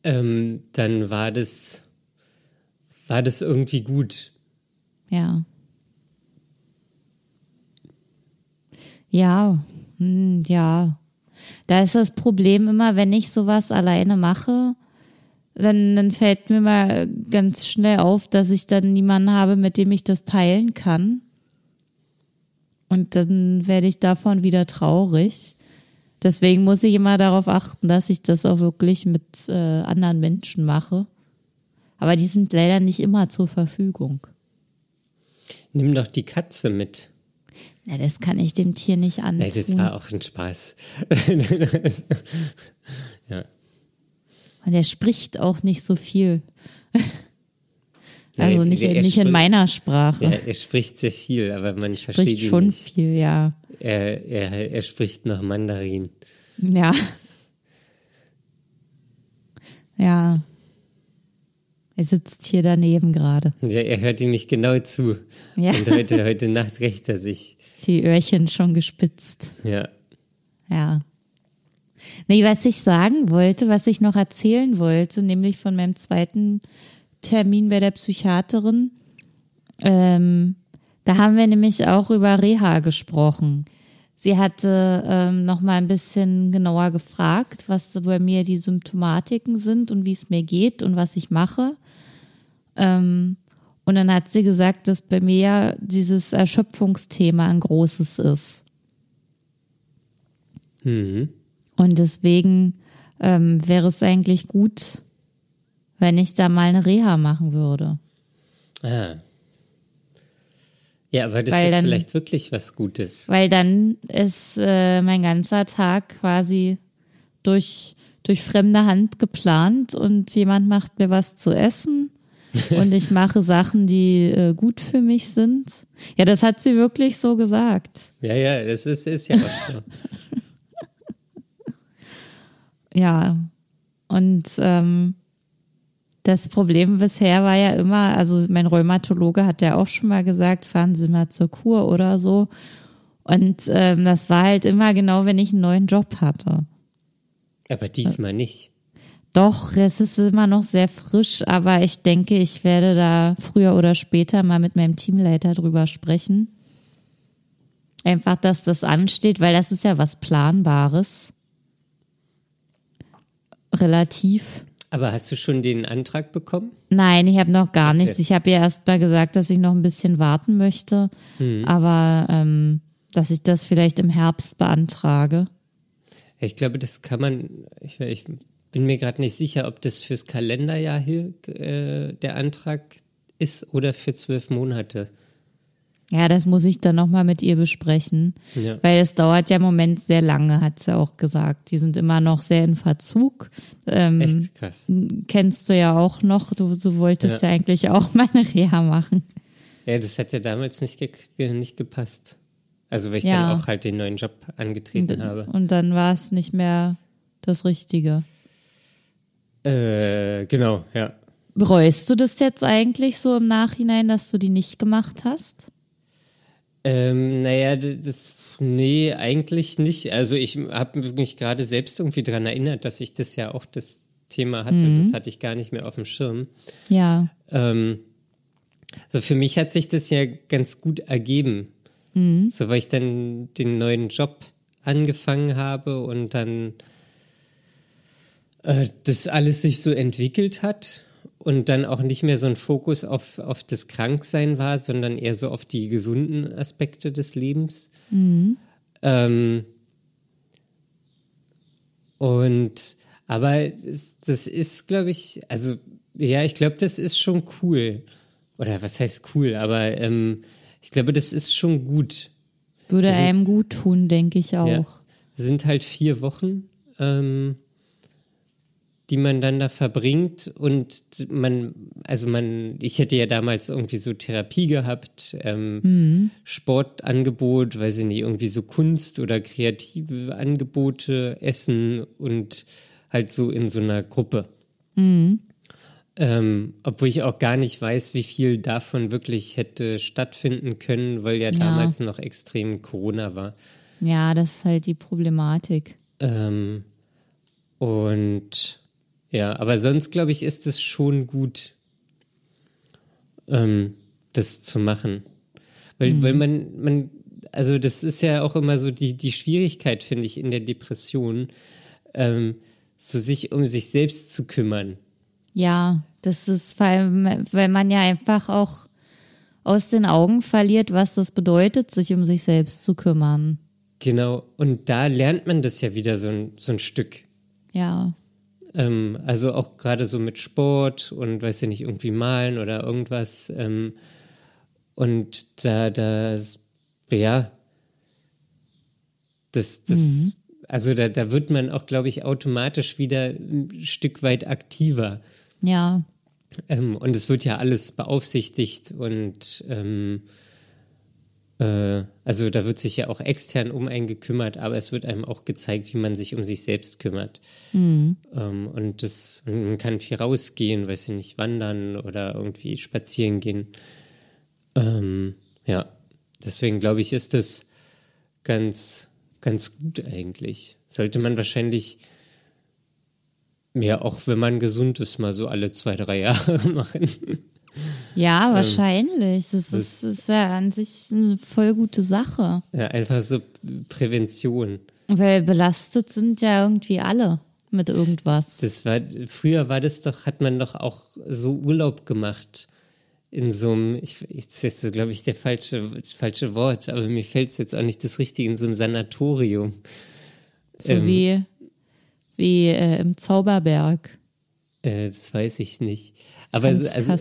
ähm, dann war das, war das irgendwie gut. Ja. Ja, hm, ja. Da ist das Problem immer, wenn ich sowas alleine mache, dann, dann fällt mir mal ganz schnell auf, dass ich dann niemanden habe, mit dem ich das teilen kann. Und dann werde ich davon wieder traurig. Deswegen muss ich immer darauf achten, dass ich das auch wirklich mit äh, anderen Menschen mache. Aber die sind leider nicht immer zur Verfügung. Nimm doch die Katze mit. Ja, das kann ich dem Tier nicht antun. Nein, das war auch ein Spaß. ja. Und er spricht auch nicht so viel. Also nicht, er nicht in meiner Sprache. Ja, er spricht sehr viel, aber man versteht spricht ihn schon nicht. viel, ja. Er, er, er spricht noch Mandarin. Ja. Ja. Er sitzt hier daneben gerade. Ja, er hört ihm nicht genau zu. Ja. Und heute, heute Nacht rächt er sich. Die Öhrchen schon gespitzt. Ja. Ja. Nee, was ich sagen wollte, was ich noch erzählen wollte, nämlich von meinem zweiten Termin bei der Psychiaterin, ähm, da haben wir nämlich auch über Reha gesprochen. Sie hatte ähm, noch mal ein bisschen genauer gefragt, was bei mir die Symptomatiken sind und wie es mir geht und was ich mache. Ähm, und dann hat sie gesagt, dass bei mir ja dieses Erschöpfungsthema ein großes ist. Mhm. Und deswegen ähm, wäre es eigentlich gut, wenn ich da mal eine Reha machen würde. Ah. Ja, aber das Weil ist dann- vielleicht wirklich was Gutes. Weil dann ist äh, mein ganzer Tag quasi durch, durch fremde Hand geplant und jemand macht mir was zu essen und ich mache Sachen, die äh, gut für mich sind. Ja, das hat sie wirklich so gesagt. Ja, ja, das ist, ist ja auch so. Ja, und ähm, das Problem bisher war ja immer, also mein Rheumatologe hat ja auch schon mal gesagt, fahren Sie mal zur Kur oder so. Und ähm, das war halt immer genau, wenn ich einen neuen Job hatte. Aber diesmal nicht. Doch, es ist immer noch sehr frisch, aber ich denke, ich werde da früher oder später mal mit meinem Teamleiter drüber sprechen. Einfach, dass das ansteht, weil das ist ja was Planbares. Relativ. Aber hast du schon den Antrag bekommen? Nein, ich habe noch gar nichts. Okay. Ich habe ja erst mal gesagt, dass ich noch ein bisschen warten möchte, aber ähm, dass ich das vielleicht im Herbst beantrage. Ich glaube, das kann man, ich, ich bin mir gerade nicht sicher, ob das fürs Kalenderjahr hier äh, der Antrag ist oder für zwölf Monate. Ja, das muss ich dann nochmal mit ihr besprechen, Ja. weil es dauert ja im Moment sehr lange, hat sie auch gesagt. Die sind immer noch sehr in Verzug. Ähm, Echt krass. Kennst du ja auch noch, du, du wolltest ja. Ja. eigentlich auch mal eine Reha machen. Ja, das hat ja damals nicht, ge nicht gepasst. Also weil ich Ja. dann auch halt den neuen Job angetreten habe. Und dann war es nicht mehr das Richtige. Äh, genau, ja. Bereust du das jetzt eigentlich so im Nachhinein, dass du die nicht gemacht hast? Ähm, naja, das, nee, eigentlich nicht. Also ich habe mich gerade selbst irgendwie dran erinnert, dass ich das ja auch das Thema hatte. Das hatte ich gar nicht mehr auf dem Schirm. Ja. Ähm, so für mich hat sich das ja ganz gut ergeben. So weil ich dann den neuen Job angefangen habe und dann äh, das alles sich so entwickelt hat und dann auch nicht mehr so ein Fokus auf, auf das Kranksein war, sondern eher so auf die gesunden Aspekte des Lebens. Ähm, und aber das, das ist, glaube ich, also ja, ich glaube, das ist schon cool. Oder was heißt cool? Aber ähm, ich glaube, das ist schon gut. Würde sind- einem gut tun, denke ich auch. Ja. Es sind halt vier Wochen, ähm, die man dann da verbringt und man, also man, ich hätte ja damals irgendwie so Therapie gehabt, ähm, Sportangebot, weiß ich nicht, irgendwie so Kunst oder kreative Angebote, Essen und halt so in so einer Gruppe. Ähm, obwohl ich auch gar nicht weiß, wie viel davon wirklich hätte stattfinden können, weil ja, Ja. damals noch extrem Corona war. Ja, das ist halt die Problematik. Ähm, und ja, aber sonst glaube ich, ist es schon gut, ähm, das zu machen. Weil, weil man, man, also das ist ja auch immer so die, die Schwierigkeit, finde ich, in der Depression, ähm, so sich um sich selbst zu kümmern. Ja, das ist vor allem, weil man ja einfach auch aus den Augen verliert, was das bedeutet, sich um sich selbst zu kümmern. Genau. Und da lernt man das ja wieder so ein, so ein Stück. Ja, Ähm, also auch gerade so mit Sport und weiß ich nicht, irgendwie malen oder irgendwas. Ähm, und da, das, ja, das, das, also da, da wird man auch, glaube ich, automatisch wieder ein Stück weit aktiver. ja, Ähm, und es wird ja alles beaufsichtigt und ähm, äh, also da wird sich ja auch extern um einen gekümmert, aber es wird einem auch gezeigt, wie man sich um sich selbst kümmert. Ähm, und das, man kann viel rausgehen, weiß ich nicht, wandern oder irgendwie spazieren gehen. Ähm, ja, deswegen glaube ich, ist das ganz, ganz gut eigentlich. Sollte man wahrscheinlich ja, auch wenn man gesund ist, mal so alle zwei, drei Jahre machen. Ja, wahrscheinlich. Das ist, ist ja an sich eine voll gute Sache. Ja, einfach so Prävention. Weil belastet sind ja irgendwie alle mit irgendwas. Das war, früher war das doch, hat man doch auch so Urlaub gemacht in so einem, ich, jetzt ist glaube ich der falsche, das falsche Wort, aber mir fällt es jetzt auch nicht das Richtige, in so einem Sanatorium. so ähm, wie, wie äh, im Zauberberg. Äh, das weiß ich nicht. Aber Hans also,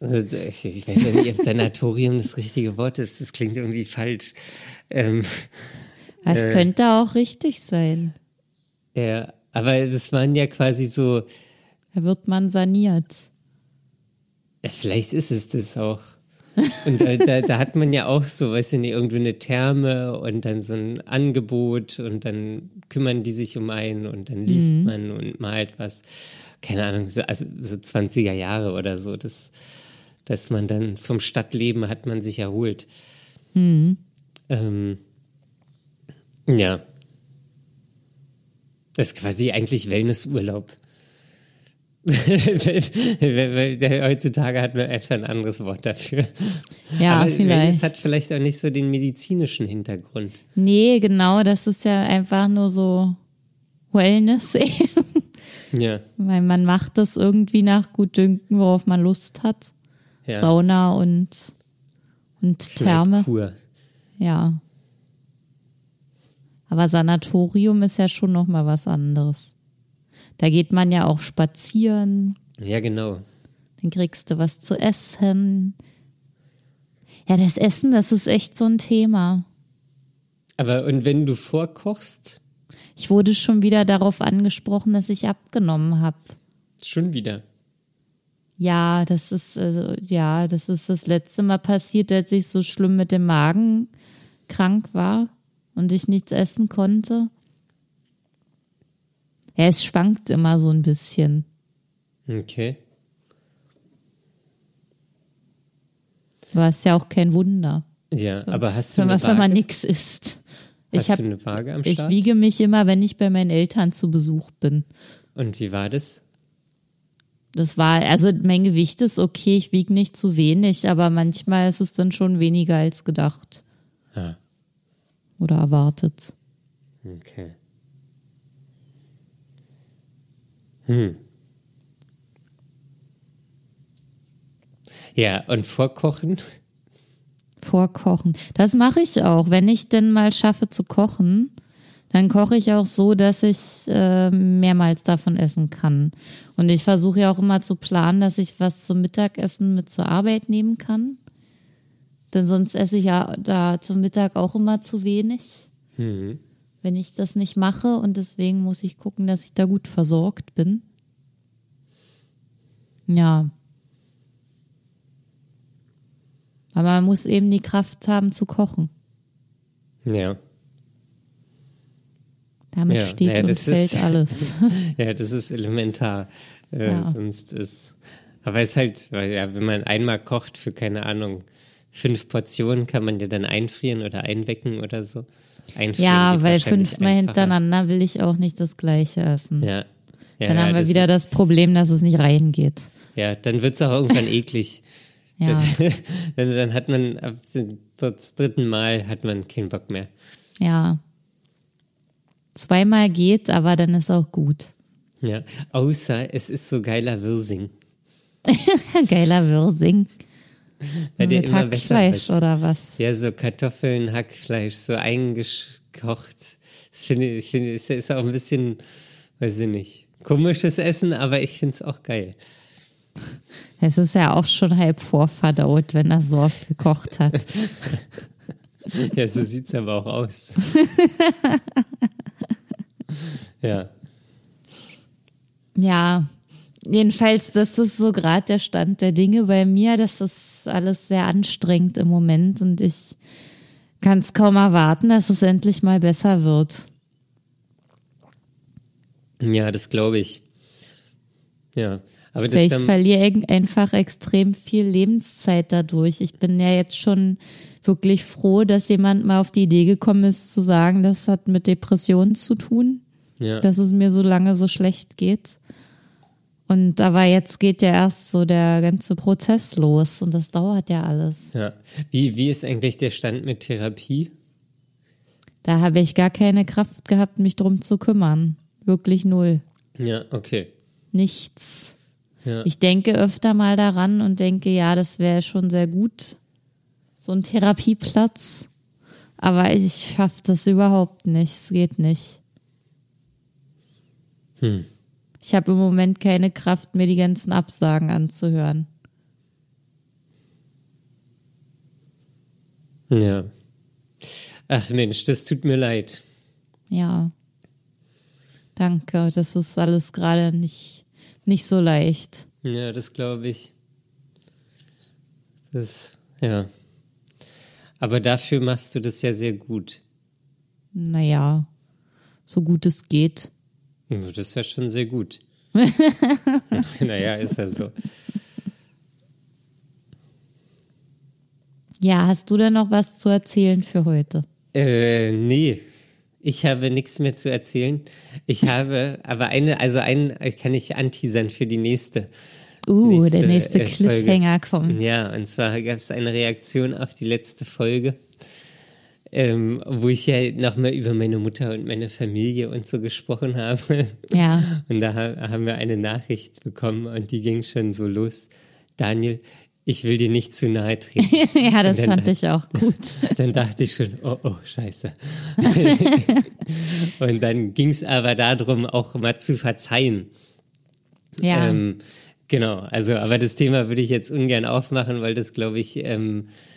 also, ich, ich weiß ja nicht, ob Sanatorium das richtige Wort ist. Das klingt irgendwie falsch. Ähm, Es Äh. könnte auch richtig sein. ja, aber das waren ja quasi so, Da wird man saniert. ja, vielleicht ist es das auch. Und da, da, da hat man ja auch so, weißt du nicht, irgendwie eine Therme und dann so ein Angebot und dann kümmern die sich um einen und dann liest man und malt was. Keine Ahnung, so, also so 20er Jahre oder so, das, dass man dann vom Stadtleben hat man sich erholt. Ähm, ja. Das ist quasi eigentlich Wellnessurlaub. Heutzutage hat man etwa ein anderes Wort dafür. Ja, Aber vielleicht. Es hat vielleicht auch nicht so den medizinischen Hintergrund. Nee, genau, das ist ja einfach nur so Wellness eben. Ja, Weil man macht das irgendwie nach Gutdünken, worauf man Lust hat. ja. Sauna und, und Therme. Kur. Ja. Aber Sanatorium ist ja schon noch mal was anderes. Da geht man ja auch spazieren, Ja, genau. dann kriegst du was zu essen. Ja, das Essen, das ist echt so ein Thema. Aber und wenn du vorkochst, Ich wurde schon wieder darauf angesprochen, dass ich abgenommen habe. schon wieder. Ja, das ist also, ja, das ist das letzte Mal passiert, als ich so schlimm mit dem Magen krank war und ich nichts essen konnte. Ja, es schwankt immer so ein bisschen. Okay. Aber ist ja auch kein Wunder, Ja, aber hast du wenn eine man, wenn man nichts isst. Ich, Hast hab, du eine Waage am ich Start? wiege mich immer, wenn ich bei meinen Eltern zu Besuch bin. Und wie war das? Das war, also mein Gewicht ist okay, ich wiege nicht zu wenig, aber manchmal ist es dann schon weniger als gedacht Ah, oder erwartet. okay. Hm. Ja, und vorkochen? Vorkochen. Das mache ich auch. Wenn ich denn mal schaffe zu kochen, dann koche ich auch so, dass ich äh, mehrmals davon essen kann. Und ich versuche ja auch immer zu planen, dass ich was zum Mittagessen mit zur Arbeit nehmen kann. Denn sonst esse ich ja da zum Mittag auch immer zu wenig, wenn ich das nicht mache. Und deswegen muss ich gucken, dass ich da gut versorgt bin. Ja. Aber man muss eben die Kraft haben zu kochen. Ja. Damit Ja, steht ja, und fällt ist- alles. Ja, das ist elementar. Äh, Ja. Sonst ist. Aber es ist halt, weil ja, wenn man einmal kocht für, keine Ahnung, fünf Portionen, kann man ja dann einfrieren oder einwecken oder so. Einfrieren ja, weil fünfmal hintereinander will ich auch nicht das Gleiche essen. Ja. ja Dann haben wir wieder das Problem, dass es nicht reingeht. ja, dann wird es auch irgendwann eklig. Ja. Das, dann, dann hat man ab dem dritten Mal hat man keinen Bock mehr. Ja. Zweimal geht, aber dann ist auch gut. Ja. Außer es ist so geiler Wirsing. Geiler Würsing. Ja, der Mit immer Hackfleisch oder was? Ja, so Kartoffeln, Hackfleisch, so eingekocht. Das finde ich, finde, ist, ist auch ein bisschen, weiß ich nicht, komisches Essen, aber ich finde es auch geil. Es ist ja auch schon halb vorverdaut, wenn das so oft gekocht hat. Ja, so sieht es aber auch aus. ja. Ja, jedenfalls, das ist so gerade der Stand der Dinge bei mir. Das ist alles sehr anstrengend im Moment und ich kann es kaum erwarten, dass es endlich mal besser wird. Ja, das glaube ich. Ja, aber das ich ähm, verliere einfach extrem viel Lebenszeit dadurch. Ich bin ja jetzt schon wirklich froh, dass jemand mal auf die Idee gekommen ist zu sagen, das hat mit Depressionen zu tun, ja, dass es mir so lange so schlecht geht. Und aber jetzt geht ja erst so der ganze Prozess los und das dauert ja alles. ja. Wie, wie ist eigentlich der Stand mit Therapie? Da habe ich gar keine Kraft gehabt, mich drum zu kümmern. Wirklich null. Ja, okay. Nichts. Ja. Ich denke öfter mal daran und denke, ja, das wäre schon sehr gut. So ein Therapieplatz. Aber ich schaffe das überhaupt nicht. Es geht nicht. Hm. Ich habe im Moment keine Kraft, mir die ganzen Absagen anzuhören. Ja. Ach Mensch, das tut mir leid. Ja. Danke, das ist alles gerade nicht, nicht so leicht. Ja, das glaube ich. Das, ja. Aber dafür machst du das ja sehr gut. Naja, so gut es geht. Das ist ja schon sehr gut. naja, ist ja so. Ja, hast du denn noch was zu erzählen für heute? Äh, nee. Ich habe nichts mehr zu erzählen. Ich habe aber eine, also einen kann ich anteasern für die nächste. Uh, nächste, der nächste äh, Cliffhanger kommt. Ja, und zwar gab es eine Reaktion auf die letzte Folge, ähm, wo ich ja nochmal über meine Mutter und meine Familie und so gesprochen habe. Ja. Und da haben wir eine Nachricht bekommen und die ging schon so los. Daniel, ich will dir nicht zu nahe treten. ja, das fand ich auch gut. Dann dachte ich schon, oh, oh, scheiße. und dann ging es aber darum, auch mal zu verzeihen. Ja. Ähm, genau, also, aber das Thema würde ich jetzt ungern aufmachen, weil das, glaube ich, ähm, äh,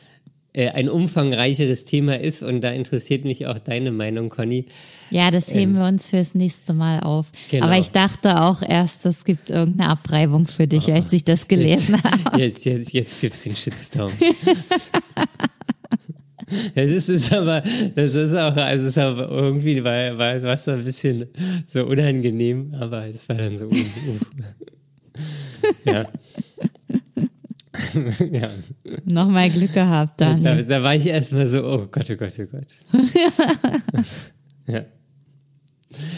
ein umfangreicheres Thema ist und da interessiert mich auch deine Meinung, Conny. Ja, das heben ähm, wir uns fürs nächste Mal auf. Genau. Aber ich dachte auch erst, es gibt irgendeine Abreibung für dich, oh, als ich das gelesen jetzt, habe. Jetzt, jetzt, jetzt gibt's den Shitstorm. Das ist, ist aber, das ist auch, also ist aber irgendwie war, war, war es ein bisschen so unangenehm, aber es war dann so. Uh, uh. Ja. ja. Nochmal Glück gehabt, dann. Da, da, war ich erstmal so, oh Gott, oh Gott, oh Gott. ja.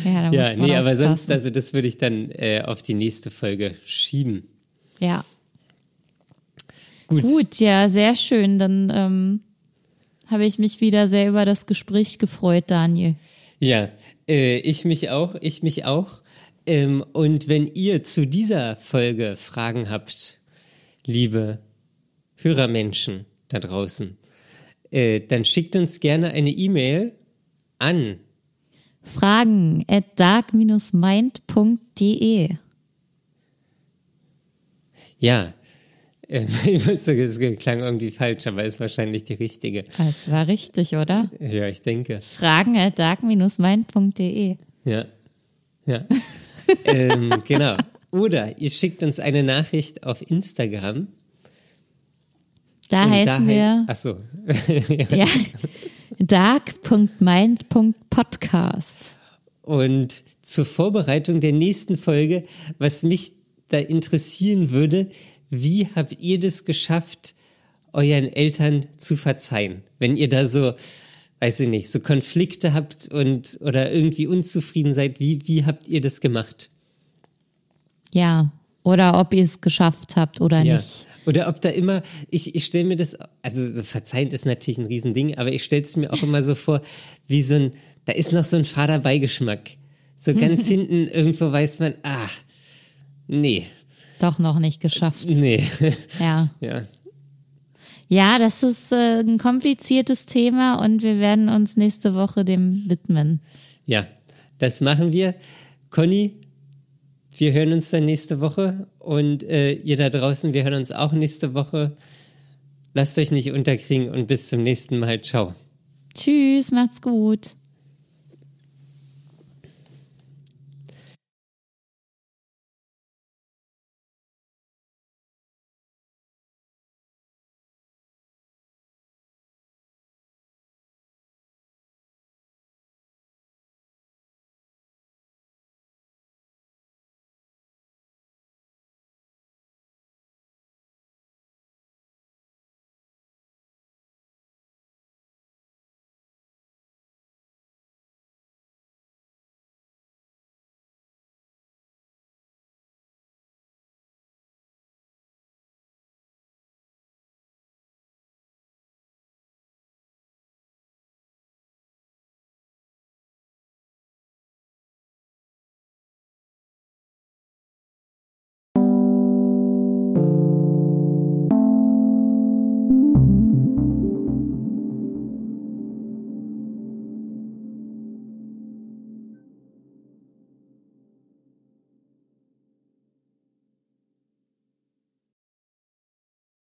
Ja, ja nee, aber sonst, also das würde ich dann äh, auf die nächste Folge schieben. Ja. Gut. Gut, ja, sehr schön. Dann ähm, habe ich mich wieder sehr über das Gespräch gefreut, Daniel. Ja, äh, ich mich auch, ich mich auch. Ähm, und wenn ihr zu dieser Folge Fragen habt, liebe Hörermenschen da draußen, äh, dann schickt uns gerne eine E-Mail an fragen at dark-mind.de. Ja, es klang irgendwie falsch, aber ist wahrscheinlich die richtige. Es war richtig, oder? Ja, ich denke. Fragen at dark-mind.de. Ja. Ja. ähm, genau. Oder ihr schickt uns eine Nachricht auf Instagram. Da Und heißen da wir. Ach so. ja. Dark.mind.podcast. Und zur Vorbereitung der nächsten Folge, was mich da interessieren würde, wie habt ihr das geschafft, euren Eltern zu verzeihen? Wenn ihr da so, weiß ich nicht, so Konflikte habt und oder irgendwie unzufrieden seid, wie, wie habt ihr das gemacht? Ja, oder ob ihr es geschafft habt oder ja. nicht. Oder ob da immer, ich, ich stelle mir das, also so verzeihen ist natürlich ein Riesending, aber ich stelle es mir auch immer so vor, wie so ein, da ist noch so ein fader Beigeschmack. So ganz hinten irgendwo weiß man, ach, nee. Doch noch nicht geschafft. Nee. Ja. Ja. Ja, das ist äh, ein kompliziertes Thema und wir werden uns nächste Woche dem widmen. Ja, das machen wir. Conny, wir hören uns dann nächste Woche und äh, ihr da draußen, wir hören uns auch nächste Woche. Lasst euch nicht unterkriegen und bis zum nächsten Mal. Ciao. Tschüss, macht's gut.